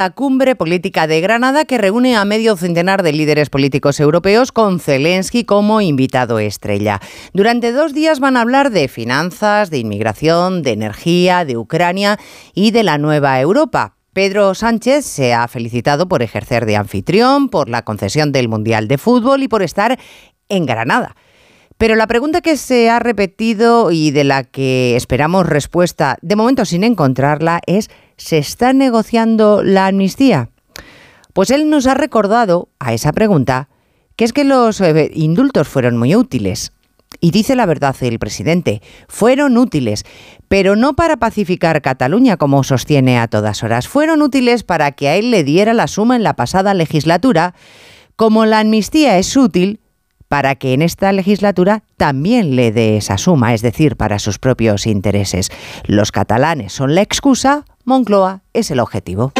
la cumbre política de Granada que reúne a medio centenar de líderes políticos europeos con Zelensky como invitado estrella. Durante dos días van a hablar de finanzas, de inmigración, de energía, de Ucrania y de la nueva Europa. Pedro Sánchez se ha felicitado por ejercer de anfitrión, por la concesión del Mundial de Fútbol y por estar en Granada. Pero la pregunta que se ha repetido y de la que esperamos respuesta, de momento sin encontrarla, es ¿Se está negociando la amnistía? Pues él nos ha recordado a esa pregunta que es que los eh, indultos fueron muy útiles. Y dice la verdad el presidente, fueron útiles, pero no para pacificar Cataluña, como sostiene a todas horas. Fueron útiles para que a él le diera la suma en la pasada legislatura, como la amnistía es útil para que en esta legislatura también le dé esa suma, es decir, para sus propios intereses. Los catalanes son la excusa Moncloa es el objetivo.